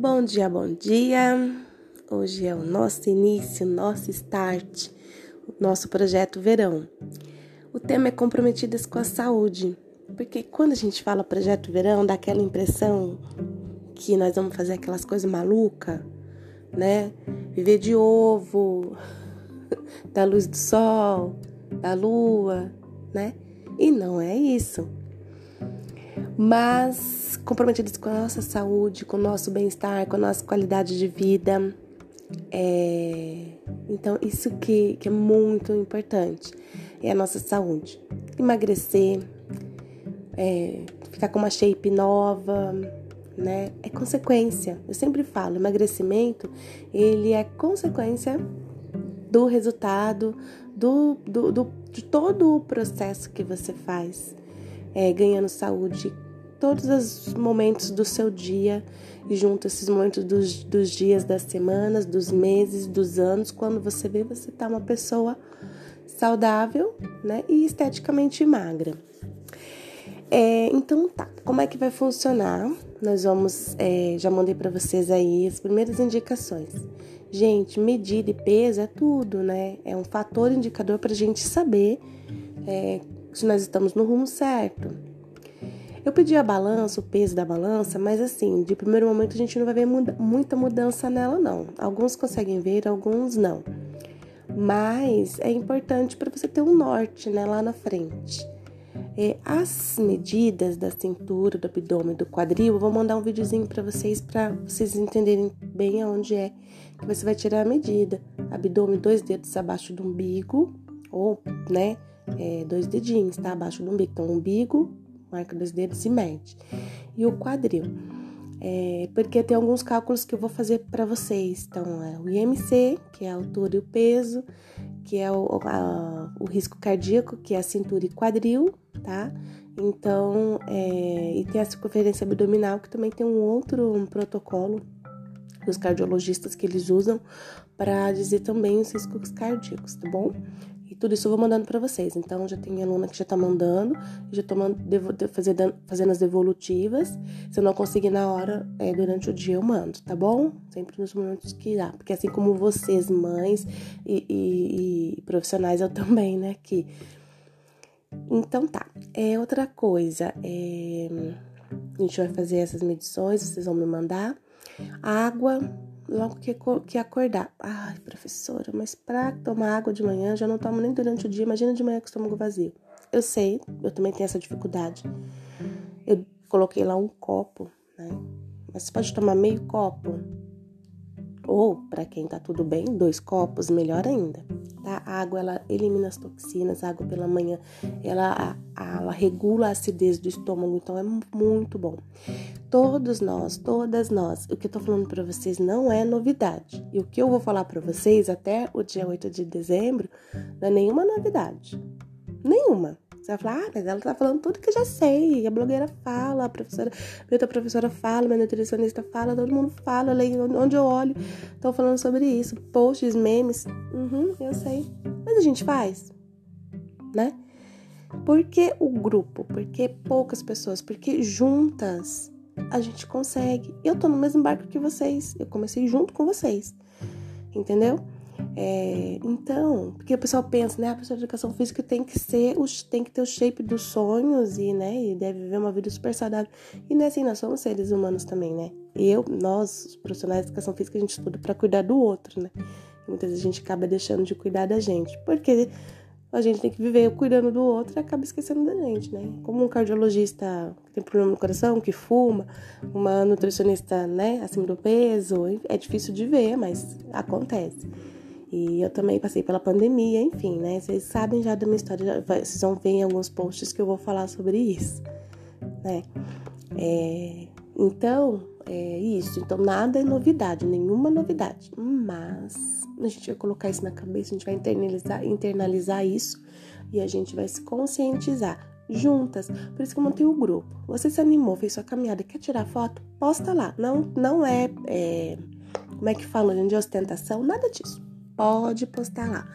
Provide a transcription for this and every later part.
Bom dia, bom dia. Hoje é o nosso início, nosso start, o nosso projeto verão. O tema é comprometidas com a saúde, porque quando a gente fala projeto verão, dá aquela impressão que nós vamos fazer aquelas coisas malucas, né? Viver de ovo, da luz do sol, da lua, né? E não é isso. Mas comprometidos com a nossa saúde, com o nosso bem-estar, com a nossa qualidade de vida. É... Então, isso que, que é muito importante é a nossa saúde. Emagrecer, é, ficar com uma shape nova, né? É consequência. Eu sempre falo, emagrecimento, ele é consequência do resultado, do, do, do de todo o processo que você faz, é, ganhando saúde, todos os momentos do seu dia e junto esses momentos dos, dos dias, das semanas, dos meses, dos anos, quando você vê, você tá uma pessoa saudável, né, e esteticamente magra. É, então tá, como é que vai funcionar? Nós vamos, é, já mandei para vocês aí as primeiras indicações. Gente, medida e peso é tudo, né? É um fator indicador para a gente saber é, se nós estamos no rumo certo. Eu pedi a balança, o peso da balança, mas assim, de primeiro momento a gente não vai ver muda muita mudança nela, não. Alguns conseguem ver, alguns não. Mas é importante para você ter um norte, né, lá na frente. É, as medidas da cintura, do abdômen, do quadril, eu vou mandar um videozinho para vocês, para vocês entenderem bem aonde é que você vai tirar a medida. Abdômen, dois dedos abaixo do umbigo, ou, né, é, dois dedinhos, tá? Abaixo do umbigo. Então, umbigo, marca dois dedos e mede. E o quadril. É, porque tem alguns cálculos que eu vou fazer para vocês. Então, é o IMC, que é a altura e o peso, que é o, a, o risco cardíaco, que é a cintura e quadril, tá? Então, é, e tem a circunferência abdominal, que também tem um outro um protocolo dos cardiologistas que eles usam para dizer também os riscos cardíacos, tá bom? E tudo isso eu vou mandando para vocês. Então, já tem aluna que já tá mandando, já tô fazendo, fazendo as devolutivas. Se eu não conseguir na hora, é, durante o dia eu mando, tá bom? Sempre nos momentos que dá. Porque assim como vocês, mães e, e, e profissionais, eu também, né? Que... Então tá. É outra coisa. É... A gente vai fazer essas medições, vocês vão me mandar. Água, logo que, que acordar. Ai, professora, mas pra tomar água de manhã, já não tomo nem durante o dia. Imagina de manhã com o estômago vazio. Eu sei, eu também tenho essa dificuldade. Eu coloquei lá um copo, né? Mas você pode tomar meio copo. Ou, para quem tá tudo bem, dois copos, melhor ainda. Tá? A água, ela elimina as toxinas, a água pela manhã, ela, ela regula a acidez do estômago, então é muito bom. Todos nós, todas nós, o que eu tô falando para vocês não é novidade. E o que eu vou falar para vocês até o dia 8 de dezembro não é nenhuma novidade. Nenhuma. Você vai falar, ah, mas ela tá falando tudo que eu já sei. A blogueira fala, a professora, minha outra professora fala, minha nutricionista fala, todo mundo fala, onde eu olho, estão falando sobre isso. Posts, memes, uhum, eu sei. Mas a gente faz, né? Por que o grupo? Por que poucas pessoas? Porque juntas a gente consegue. Eu tô no mesmo barco que vocês. Eu comecei junto com vocês. Entendeu? É, então, porque o pessoal pensa, né? A pessoa de educação física tem que ser, tem que ter o shape dos sonhos e, né? E deve viver uma vida super saudável. E não é assim, nós somos seres humanos também, né? Eu, nós, os profissionais de educação física, a gente estuda para cuidar do outro, né? E muitas vezes a gente acaba deixando de cuidar da gente. Porque a gente tem que viver cuidando do outro e acaba esquecendo da gente, né? Como um cardiologista que tem problema no coração, que fuma, uma nutricionista, né, acima do peso, é difícil de ver, mas acontece. E eu também passei pela pandemia, enfim, né? Vocês sabem já da minha história, vocês vão ver em alguns posts que eu vou falar sobre isso, né? É, então, é isso. Então, nada é novidade, nenhuma novidade. Mas a gente vai colocar isso na cabeça, a gente vai internalizar, internalizar isso e a gente vai se conscientizar juntas. Por isso que eu montei o grupo. Você se animou, fez sua caminhada, quer tirar foto? Posta lá. Não, não é, é como é que fala, de ostentação, nada disso pode postar lá.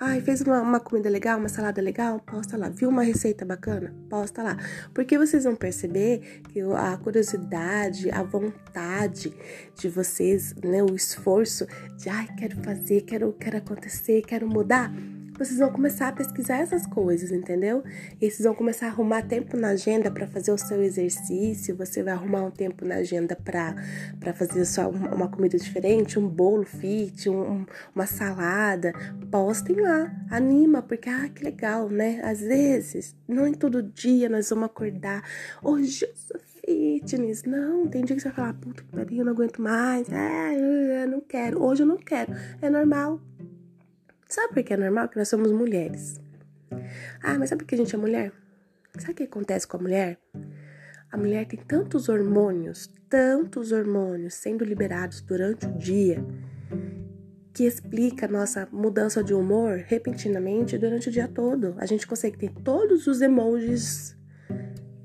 Ai, fez uma, uma, comida legal, uma salada legal? Posta lá. Viu uma receita bacana? Posta lá. Porque vocês vão perceber que a curiosidade, a vontade de vocês, né, o esforço de, ai, quero fazer, quero, quero acontecer, quero mudar vocês vão começar a pesquisar essas coisas, entendeu? E vocês vão começar a arrumar tempo na agenda para fazer o seu exercício, você vai arrumar um tempo na agenda para fazer só uma, comida diferente, um bolo fit, um, uma salada. Postem lá, anima, porque ah, que legal, né? Às vezes, não em todo dia nós vamos acordar. Hoje eu sou fitness. Não, tem dia que você vai falar, puta que pariu, eu não aguento mais. Ah, não quero. Hoje eu não quero. É normal. Sabe por que é normal? Que nós somos mulheres. Ah, mas sabe por que a gente é mulher? Sabe o que acontece com a mulher? A mulher tem tantos hormônios, tantos hormônios sendo liberados durante o dia, que explica a nossa mudança de humor repentinamente durante o dia todo. A gente consegue ter todos os emojis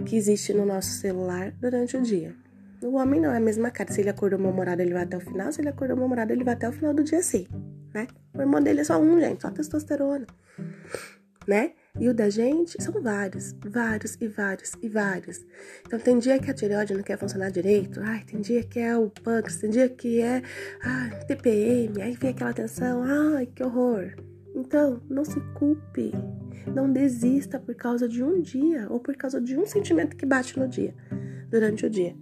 que existem no nosso celular durante o dia. O homem não é a mesma cara. Se ele acordou mal-humorado, ele vai até o final. Se ele acordou mal-humorado, ele vai até o final do dia sim né? O hormônio dele é só um, gente, só testosterona, né? E o da gente são vários, vários e vários e vários. Então tem dia que a tireoide não quer funcionar direito, ai, tem dia que é o pâncreas, tem dia que é ai, TPM, aí vem aquela tensão, ai, que horror. Então, não se culpe. Não desista por causa de um dia ou por causa de um sentimento que bate no dia, durante o dia.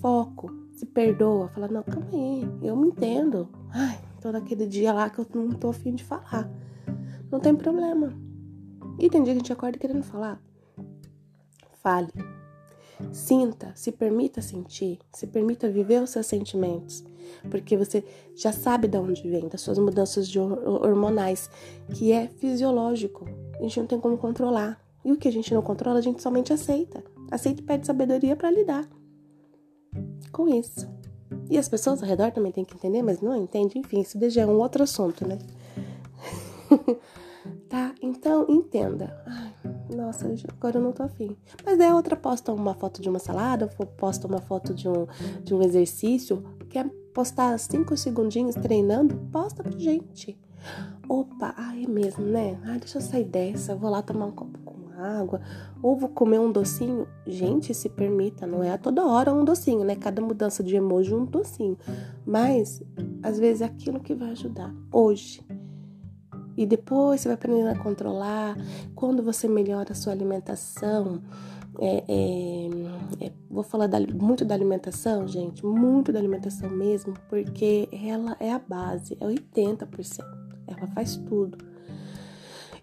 Foco, se perdoa, fala, não, calma aí, eu me entendo. Ai, Tô naquele dia lá que eu não tô afim de falar. Não tem problema. E tem dia que a gente acorda querendo falar. Fale. Sinta, se permita sentir, se permita viver os seus sentimentos, porque você já sabe de onde vem, das suas mudanças hormonais, que é fisiológico. A gente não tem como controlar. E o que a gente não controla, a gente somente aceita. Aceita e pede sabedoria para lidar com isso. E as pessoas ao redor também têm que entender, mas não entendem. Enfim, isso já é um outro assunto, né? tá? Então, entenda. Ai, nossa, agora eu não tô afim. Mas daí a outra posta uma foto de uma salada, posta uma foto de um, de um exercício. Quer postar cinco segundinhos treinando? Posta pra gente. Opa, ah, é mesmo, né? Ah, deixa eu sair dessa. Vou lá tomar um copo água, ou vou comer um docinho. Gente, se permita, não é a toda hora um docinho, né? Cada mudança de emoji um docinho. Mas, às vezes, é aquilo que vai ajudar. Hoje. E depois você vai aprendendo a controlar. Quando você melhora a sua alimentação, é, é, é, vou falar da, muito da alimentação, gente, muito da alimentação mesmo, porque ela é a base, é 80%. Ela faz tudo.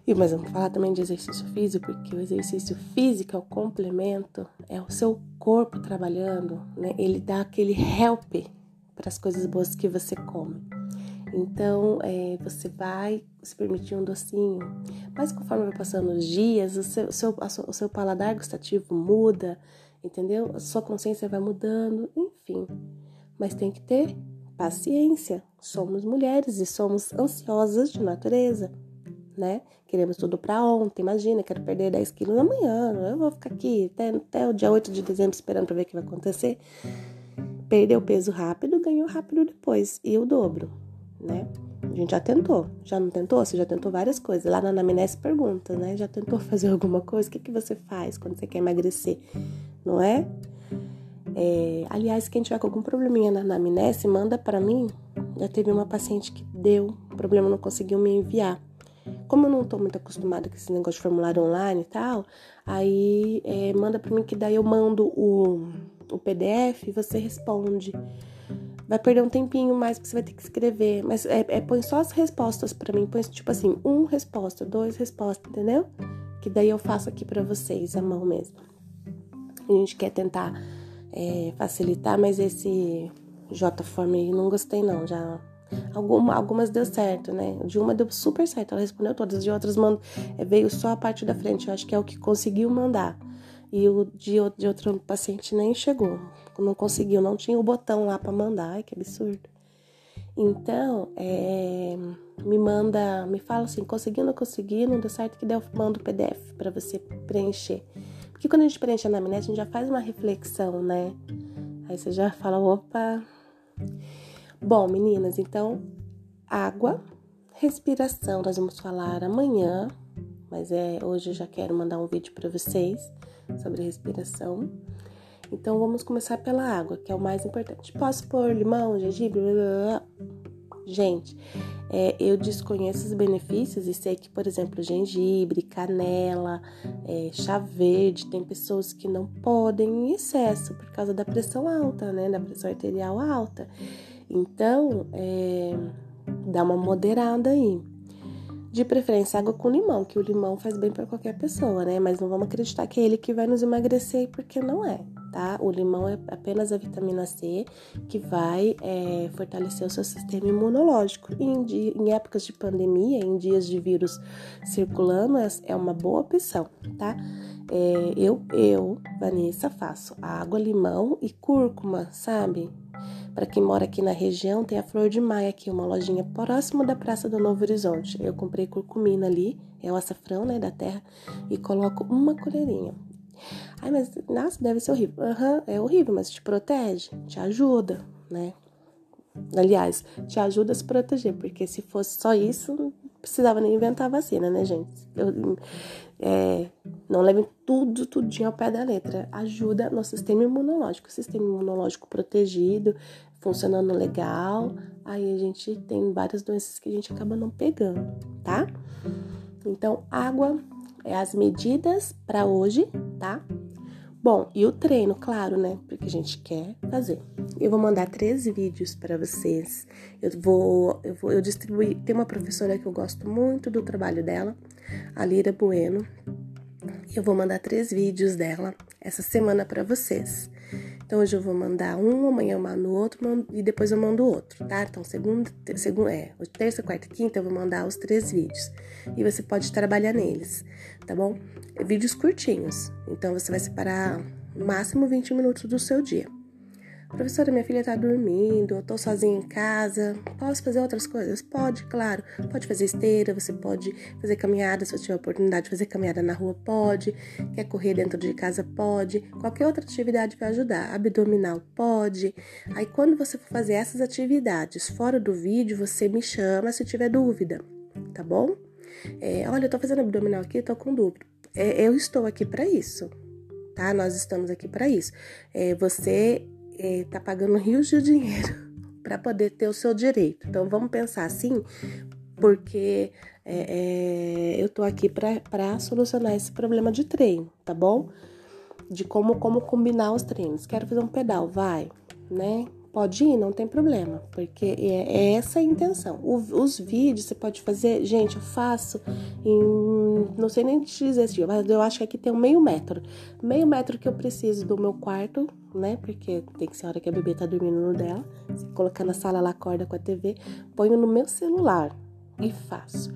E mas vamos falar também de exercício físico, porque o exercício físico é o complemento, é o seu corpo trabalhando, né? Ele dá aquele help para as coisas boas que você come. Então, é, você vai se permitir um docinho, mas conforme vai passando os dias, o seu, seu, o seu paladar gustativo muda, entendeu? A sua consciência vai mudando, enfim. Mas tem que ter paciência. Somos mulheres e somos ansiosas de natureza né? Queremos tudo para ontem. Imagina, quero perder 10 quilos amanhã. Eu vou ficar aqui até, até o dia 8 de dezembro esperando para ver o que vai acontecer. Perdeu peso rápido, ganhou rápido depois. E o dobro, né? A gente já tentou. Já não tentou? Você já tentou várias coisas. Lá na anamnese pergunta, né? Já tentou fazer alguma coisa? O que, que você faz quando você quer emagrecer? Não é? é aliás, quem tiver com algum probleminha na anamnese, manda para mim. Já teve uma paciente que deu, problema não conseguiu me enviar. Como eu não tô muito acostumada com esse negócio de formulário online e tal, aí é, manda para mim que daí eu mando o, o PDF e você responde. Vai perder um tempinho mais que você vai ter que escrever, mas é, é põe só as respostas para mim, põe tipo assim, um resposta, dois respostas, entendeu? Que daí eu faço aqui para vocês, a mão mesmo. A gente quer tentar é, facilitar, mas esse J-form aí não gostei não, já Alguma, algumas deu certo, né? De uma deu super certo, ela respondeu todas. De outras mand... É, veio só a parte da frente, eu acho que é o que conseguiu mandar. E o de, de outro paciente nem chegou, não conseguiu, não tinha o botão lá para mandar. Ai, que absurdo. Então, é, me manda, me fala assim, conseguiu, não consegui, não deu certo, que deu, manda o PDF para você preencher. Porque quando a gente preenche a anamnese, a gente já faz uma reflexão, né? Aí você já fala, opa, Bom, meninas, então água, respiração nós vamos falar amanhã, mas é hoje eu já quero mandar um vídeo para vocês sobre respiração. Então vamos começar pela água, que é o mais importante. Posso pôr limão, gengibre? Blá, blá, blá. Gente, é, eu desconheço os benefícios e sei que, por exemplo, gengibre, canela, é, chá verde, tem pessoas que não podem em excesso por causa da pressão alta, né? Da pressão arterial alta. Então, é, dá uma moderada aí. De preferência, água com limão, que o limão faz bem para qualquer pessoa, né? Mas não vamos acreditar que é ele que vai nos emagrecer, porque não é tá? O limão é apenas a vitamina C que vai é, fortalecer o seu sistema imunológico. E em, dia, em, épocas de pandemia, em dias de vírus circulando, é, é uma boa opção, tá? É, eu, eu, Vanessa, faço água, limão e cúrcuma, sabe? Para quem mora aqui na região, tem a Flor de Maia aqui, uma lojinha próximo da Praça do Novo Horizonte. Eu comprei curcumina ali, é o açafrão, né, da terra, e coloco uma colherinha. Ai, mas nossa, deve ser horrível. Aham, uhum, é horrível, mas te protege, te ajuda, né? Aliás, te ajuda a se proteger, porque se fosse só isso, não precisava nem inventar vacina, né, gente? Eu, é, não levem tudo, tudinho ao pé da letra. Ajuda no sistema imunológico. sistema imunológico protegido, funcionando legal. Aí a gente tem várias doenças que a gente acaba não pegando, tá? Então, água é as medidas para hoje, tá? Bom, e o treino, claro, né? Porque a gente quer fazer. Eu vou mandar três vídeos para vocês. Eu vou, eu vou, eu distribuir. Tem uma professora que eu gosto muito do trabalho dela, a Lira Bueno. Eu vou mandar três vídeos dela essa semana para vocês. Então hoje eu vou mandar um, amanhã eu mando outro e depois eu mando outro, tá? Então segunda, segunda, é, terça, quarta, quinta eu vou mandar os três vídeos e você pode trabalhar neles, tá bom? Vídeos curtinhos. Então você vai separar no máximo 20 minutos do seu dia. Professora, minha filha tá dormindo, eu tô sozinha em casa, posso fazer outras coisas? Pode, claro. Pode fazer esteira, você pode fazer caminhada, se você tiver oportunidade de fazer caminhada na rua, pode. Quer correr dentro de casa, pode. Qualquer outra atividade vai ajudar. Abdominal, pode. Aí, quando você for fazer essas atividades fora do vídeo, você me chama se tiver dúvida, tá bom? É, olha, eu tô fazendo abdominal aqui, tô com dúvida. É, eu estou aqui para isso, tá? Nós estamos aqui para isso. É, você é, tá pagando rios de dinheiro para poder ter o seu direito. Então vamos pensar assim, porque é, eu tô aqui para solucionar esse problema de treino, tá bom? De como, como combinar os treinos. Quero fazer um pedal, vai, né? Pode ir, não tem problema, porque é, é essa a intenção. O, os vídeos você pode fazer, gente, eu faço em, não sei nem dizer assim, mas eu acho que aqui tem um meio metro. Meio metro que eu preciso do meu quarto, né? Porque tem que ser a hora que a bebê tá dormindo no dela. Colocar na sala, ela acorda com a TV, ponho no meu celular e faço.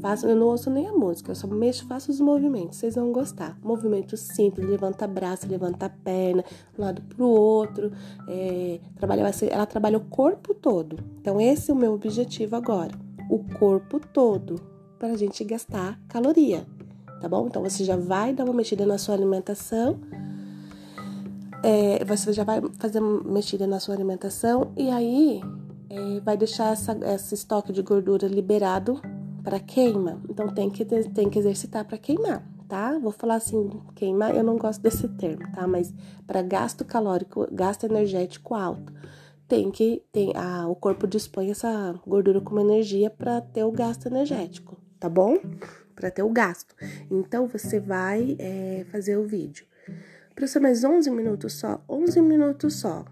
Faço, eu não ouço nem a música, eu só mexo, faço os movimentos, vocês vão gostar. Movimento simples, levanta braço, levanta perna, um lado pro outro. É, trabalha, ela trabalha o corpo todo. Então, esse é o meu objetivo agora. O corpo todo, para a gente gastar caloria, tá bom? Então, você já vai dar uma mexida na sua alimentação. É, você já vai fazer uma mexida na sua alimentação e aí é, vai deixar essa, esse estoque de gordura liberado para queima. Então tem que, tem que exercitar para queimar, tá? Vou falar assim, queimar, eu não gosto desse termo, tá? Mas para gasto calórico, gasto energético alto, tem que tem a, o corpo dispõe essa gordura como energia para ter o gasto energético, tá bom? Para ter o gasto. Então você vai é, fazer o vídeo. Professor, mais 11 minutos só? 11 minutos só.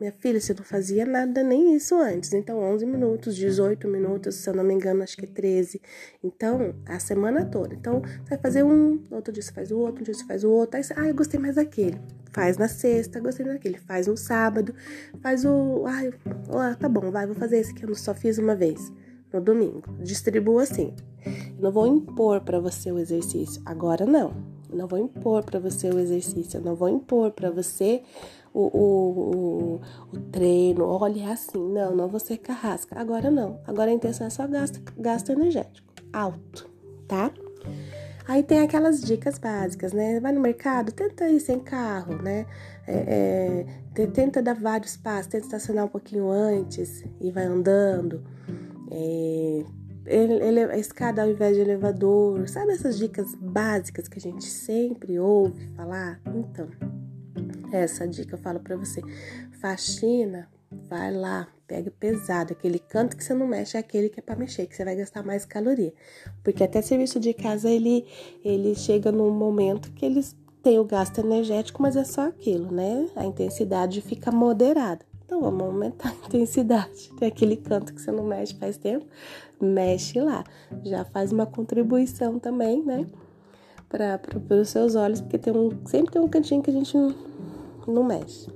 Minha filha, você não fazia nada nem isso antes. Então, 11 minutos, 18 minutos, se eu não me engano, acho que é 13. Então, a semana toda. Então, você vai fazer um, outro dia você faz o outro, um dia você faz o outro. Aí você, ah, eu gostei mais daquele. Faz na sexta, gostei daquele. Faz no sábado, faz o. Ai, ah, tá bom, vai, vou fazer esse que eu só fiz uma vez. No domingo. Distribua assim. Eu não vou impor para você o exercício. Agora não. Não vou impor para você o exercício. Não vou impor para você o, o, o, o treino, olha, é assim, não, não vou ser carrasca. Agora não, agora a intenção é só gasto, gasto energético, alto, tá? Aí tem aquelas dicas básicas, né? Vai no mercado, tenta ir sem carro, né? É, é, tenta dar vários passos, tenta estacionar um pouquinho antes e vai andando. É, escada ao invés de elevador, sabe essas dicas básicas que a gente sempre ouve falar? Então, essa dica eu falo para você. Faxina, vai lá, pega pesado. Aquele canto que você não mexe é aquele que é para mexer, que você vai gastar mais caloria. Porque até serviço de casa ele, ele chega num momento que eles têm o gasto energético, mas é só aquilo, né? A intensidade fica moderada. Então vamos aumentar a intensidade. Tem aquele canto que você não mexe faz tempo, mexe lá. Já faz uma contribuição também, né? Para os seus olhos, porque tem um, sempre tem um cantinho que a gente não, não mexe.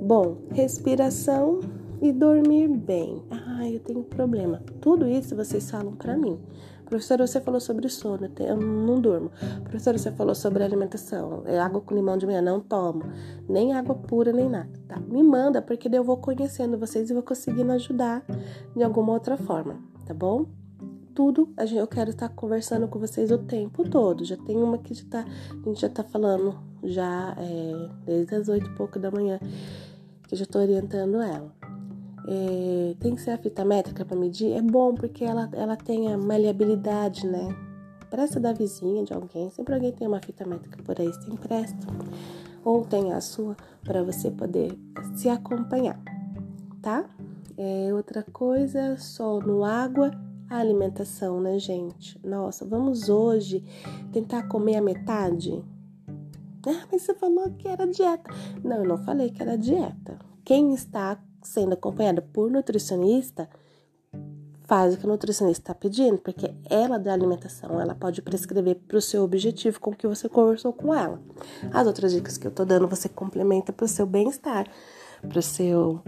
Bom, respiração e dormir bem. Ah, eu tenho problema. Tudo isso vocês falam para mim. Professora, você falou sobre sono, eu não durmo. Professora, você falou sobre alimentação, é água com limão de manhã, não tomo. Nem água pura, nem nada. Tá, me manda, porque daí eu vou conhecendo vocês e vou conseguindo ajudar de alguma outra forma, tá bom? Tudo, eu quero estar conversando com vocês o tempo todo. Já tem uma que já tá, a gente já tá falando já é, desde as oito e pouco da manhã, que eu já tô orientando ela é, tem que ser a fita métrica para medir, é bom porque ela, ela tem a maleabilidade, né? Presta da vizinha, de alguém, sempre alguém tem uma fita métrica por aí, você empresta. Ou tem a sua para você poder se acompanhar, tá? É, outra coisa, sono, água, a alimentação, né, gente? Nossa, vamos hoje tentar comer a metade? Ah, mas você falou que era dieta. Não, eu não falei que era dieta. Quem está sendo acompanhada por nutricionista, faz o que a nutricionista está pedindo, porque ela da alimentação, ela pode prescrever para o seu objetivo com que você conversou com ela. As outras dicas que eu tô dando, você complementa para o seu bem-estar, para o seu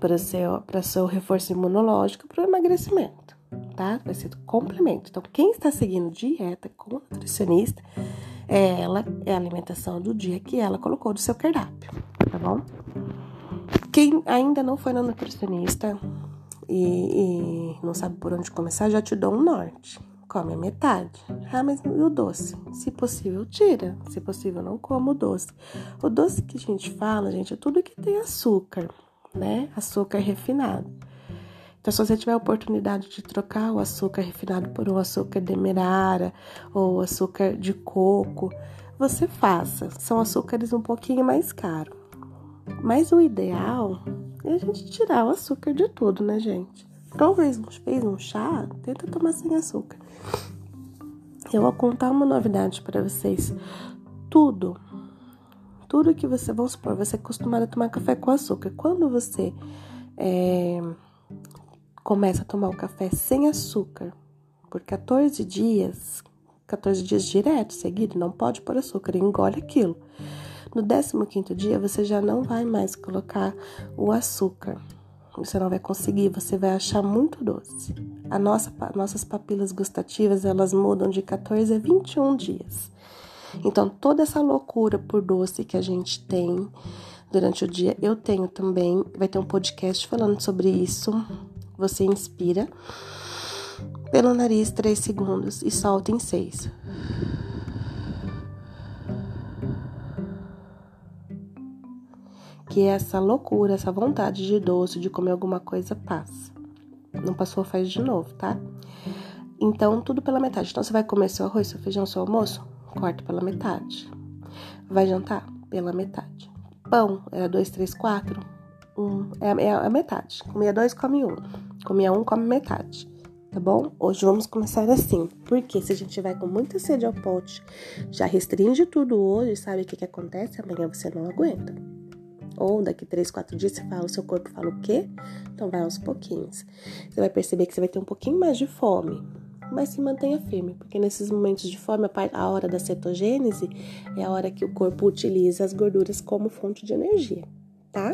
para seu para seu reforço imunológico, para o emagrecimento, tá? Vai ser complemento. Então, quem está seguindo dieta com nutricionista, é ela é a alimentação do dia que ela colocou do seu cardápio, tá bom? Quem ainda não foi na nutricionista e, e, não sabe por onde começar, já te dou um norte. Come a metade. Ah, mas e o doce? Se possível, tira. Se possível, não como o doce. O doce que a gente fala, gente, é tudo que tem açúcar, né? Açúcar refinado. Então, se você tiver a oportunidade de trocar o açúcar refinado por um açúcar demerara ou açúcar de coco, você faça. São açúcares um pouquinho mais caros. Mas o ideal é a gente tirar o açúcar de tudo, né, gente? Talvez fez um chá, tenta tomar sem açúcar. Eu vou contar uma novidade para vocês. Tudo, tudo que você, vamos supor, você é acostumado a tomar café com açúcar. Quando você é, começa a tomar o café sem açúcar por 14 dias, 14 dias direto, seguido, não pode pôr açúcar, engole aquilo. No 15 dia, você já não vai mais colocar o açúcar. Você não vai conseguir, você vai achar muito doce. A nossa, nossas papilas gustativas, elas mudam de 14 a 21 dias. Então, toda essa loucura por doce que a gente tem durante o dia, eu tenho também. Vai ter um podcast falando sobre isso. Você inspira pelo nariz 3 segundos e solta em 6. Que essa loucura, essa vontade de doce, de comer alguma coisa, passa. Não passou, faz de novo, tá? Então, tudo pela metade. Então, você vai comer seu arroz, seu feijão, seu almoço? Corta pela metade. Vai jantar? Pela metade. Pão, era dois, três, quatro? Um, é, é a metade. Comia dois, come um. Comia um, come metade. Tá bom? Hoje vamos começar assim. Porque se a gente vai com muita sede ao pote, já restringe tudo hoje, sabe o que, que acontece? Amanhã você não aguenta. Ou daqui três, quatro dias você fala, o seu corpo fala o quê? Então vai aos pouquinhos. Você vai perceber que você vai ter um pouquinho mais de fome, mas se mantenha firme, porque nesses momentos de fome, a hora da cetogênese é a hora que o corpo utiliza as gorduras como fonte de energia, tá?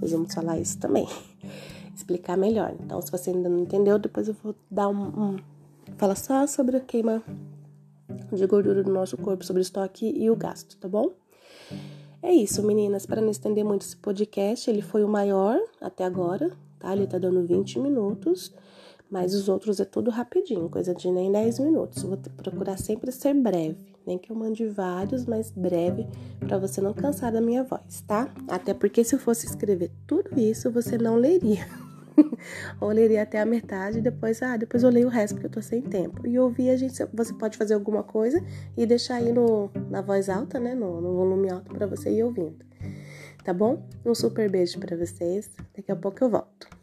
Nós vamos falar isso também, explicar melhor. Então, se você ainda não entendeu, depois eu vou dar um, um falar só sobre a queima de gordura do nosso corpo, sobre o estoque e o gasto, tá bom? É isso, meninas. Para não estender muito esse podcast, ele foi o maior até agora, tá? Ele tá dando 20 minutos, mas os outros é tudo rapidinho, coisa de nem 10 minutos. Vou procurar sempre ser breve, nem que eu mande vários, mas breve, para você não cansar da minha voz, tá? Até porque se eu fosse escrever tudo isso, você não leria. ou leria até a metade e depois, ah, depois eu leio o resto porque eu tô sem tempo. E ouvir a gente, você pode fazer alguma coisa e deixar aí no, na voz alta, né, no, no volume alto para você ir ouvindo. Tá bom? Um super beijo para vocês. Daqui a pouco eu volto.